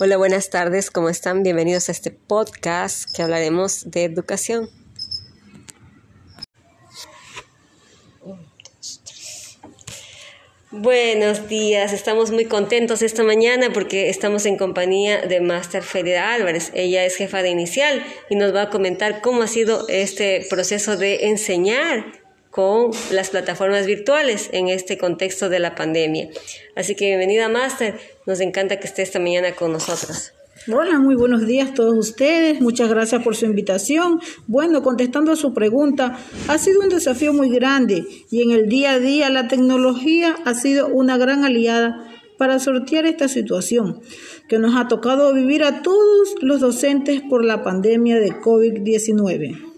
Hola, buenas tardes, ¿cómo están? Bienvenidos a este podcast que hablaremos de educación. Buenos días, estamos muy contentos esta mañana porque estamos en compañía de Master Ferida Álvarez. Ella es jefa de inicial y nos va a comentar cómo ha sido este proceso de enseñar con las plataformas virtuales en este contexto de la pandemia. Así que bienvenida Master, nos encanta que esté esta mañana con nosotros. Hola, muy buenos días a todos ustedes. Muchas gracias por su invitación. Bueno, contestando a su pregunta, ha sido un desafío muy grande y en el día a día la tecnología ha sido una gran aliada para sortear esta situación que nos ha tocado vivir a todos los docentes por la pandemia de COVID-19.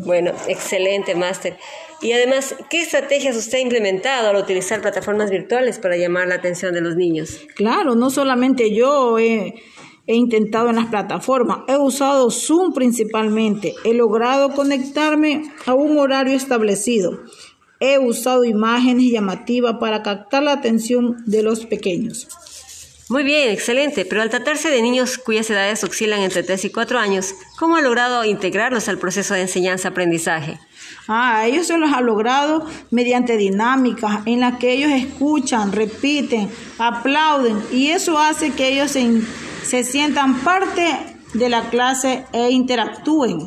Bueno, excelente, máster. Y además, ¿qué estrategias usted ha implementado al utilizar plataformas virtuales para llamar la atención de los niños? Claro, no solamente yo he, he intentado en las plataformas, he usado Zoom principalmente, he logrado conectarme a un horario establecido, he usado imágenes llamativas para captar la atención de los pequeños. Muy bien, excelente. Pero al tratarse de niños cuyas edades oscilan entre 3 y 4 años, ¿cómo ha logrado integrarlos al proceso de enseñanza-aprendizaje? Ah, ellos se los ha logrado mediante dinámicas en las que ellos escuchan, repiten, aplauden y eso hace que ellos se, se sientan parte de la clase e interactúen.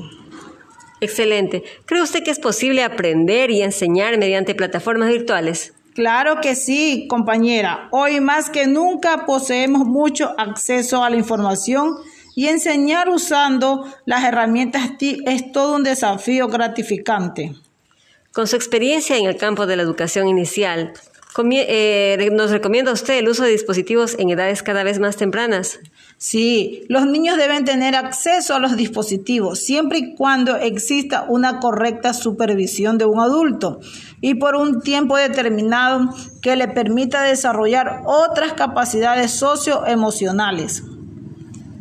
Excelente. ¿Cree usted que es posible aprender y enseñar mediante plataformas virtuales? Claro que sí, compañera. Hoy más que nunca poseemos mucho acceso a la información y enseñar usando las herramientas TIC es todo un desafío gratificante. Con su experiencia en el campo de la educación inicial, eh, ¿nos recomienda usted el uso de dispositivos en edades cada vez más tempranas? Sí, los niños deben tener acceso a los dispositivos siempre y cuando exista una correcta supervisión de un adulto y por un tiempo determinado que le permita desarrollar otras capacidades socioemocionales.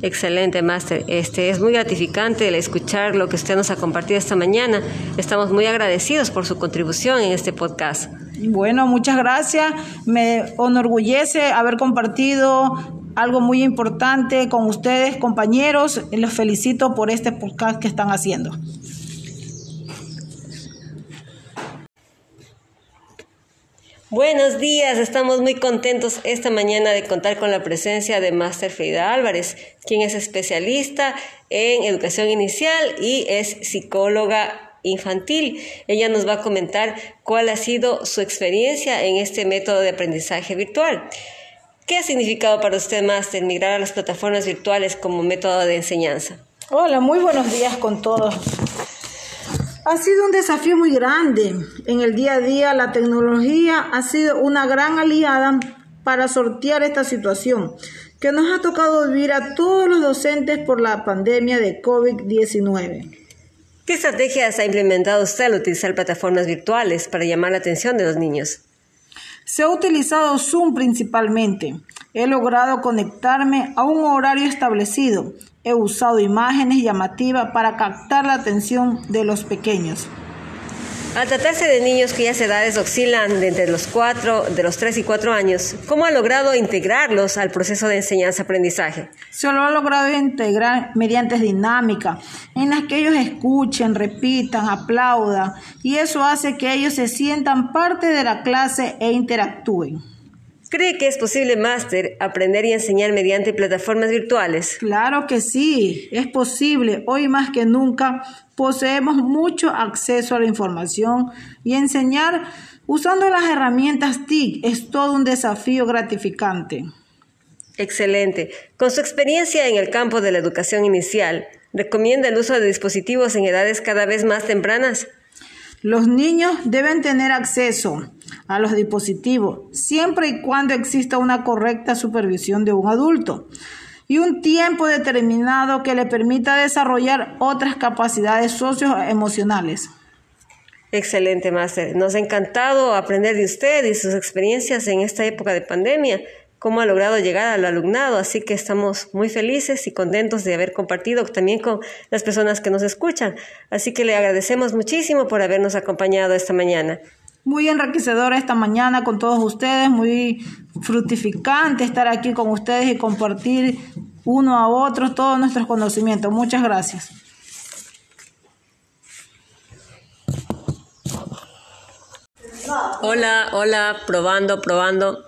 Excelente, Máster. Este es muy gratificante el escuchar lo que usted nos ha compartido esta mañana. Estamos muy agradecidos por su contribución en este podcast. Bueno, muchas gracias. Me enorgullece haber compartido algo muy importante con ustedes, compañeros. Los felicito por este podcast que están haciendo. Buenos días, estamos muy contentos esta mañana de contar con la presencia de Máster Frida Álvarez, quien es especialista en educación inicial y es psicóloga infantil. Ella nos va a comentar cuál ha sido su experiencia en este método de aprendizaje virtual. ¿Qué ha significado para usted, Máster, migrar a las plataformas virtuales como método de enseñanza? Hola, muy buenos días con todos. Ha sido un desafío muy grande. En el día a día la tecnología ha sido una gran aliada para sortear esta situación que nos ha tocado vivir a todos los docentes por la pandemia de COVID-19. ¿Qué estrategias ha implementado usted al utilizar plataformas virtuales para llamar la atención de los niños? Se ha utilizado Zoom principalmente. He logrado conectarme a un horario establecido. He usado imágenes llamativas para captar la atención de los pequeños. Al tratarse de niños cuyas edades oscilan de entre los cuatro, de los 3 y 4 años, ¿cómo ha logrado integrarlos al proceso de enseñanza-aprendizaje? Se lo ha logrado integrar mediante dinámica, en las que ellos escuchen, repitan, aplaudan, y eso hace que ellos se sientan parte de la clase e interactúen. ¿Cree que es posible, Máster, aprender y enseñar mediante plataformas virtuales? Claro que sí, es posible. Hoy más que nunca poseemos mucho acceso a la información y enseñar usando las herramientas TIC es todo un desafío gratificante. Excelente. Con su experiencia en el campo de la educación inicial, ¿recomienda el uso de dispositivos en edades cada vez más tempranas? Los niños deben tener acceso a los dispositivos siempre y cuando exista una correcta supervisión de un adulto y un tiempo determinado que le permita desarrollar otras capacidades socioemocionales. Excelente, Máster. Nos ha encantado aprender de usted y sus experiencias en esta época de pandemia cómo ha logrado llegar al alumnado, así que estamos muy felices y contentos de haber compartido también con las personas que nos escuchan. Así que le agradecemos muchísimo por habernos acompañado esta mañana. Muy enriquecedora esta mañana con todos ustedes, muy fructificante estar aquí con ustedes y compartir uno a otro todos nuestros conocimientos. Muchas gracias. Hola, hola, probando, probando.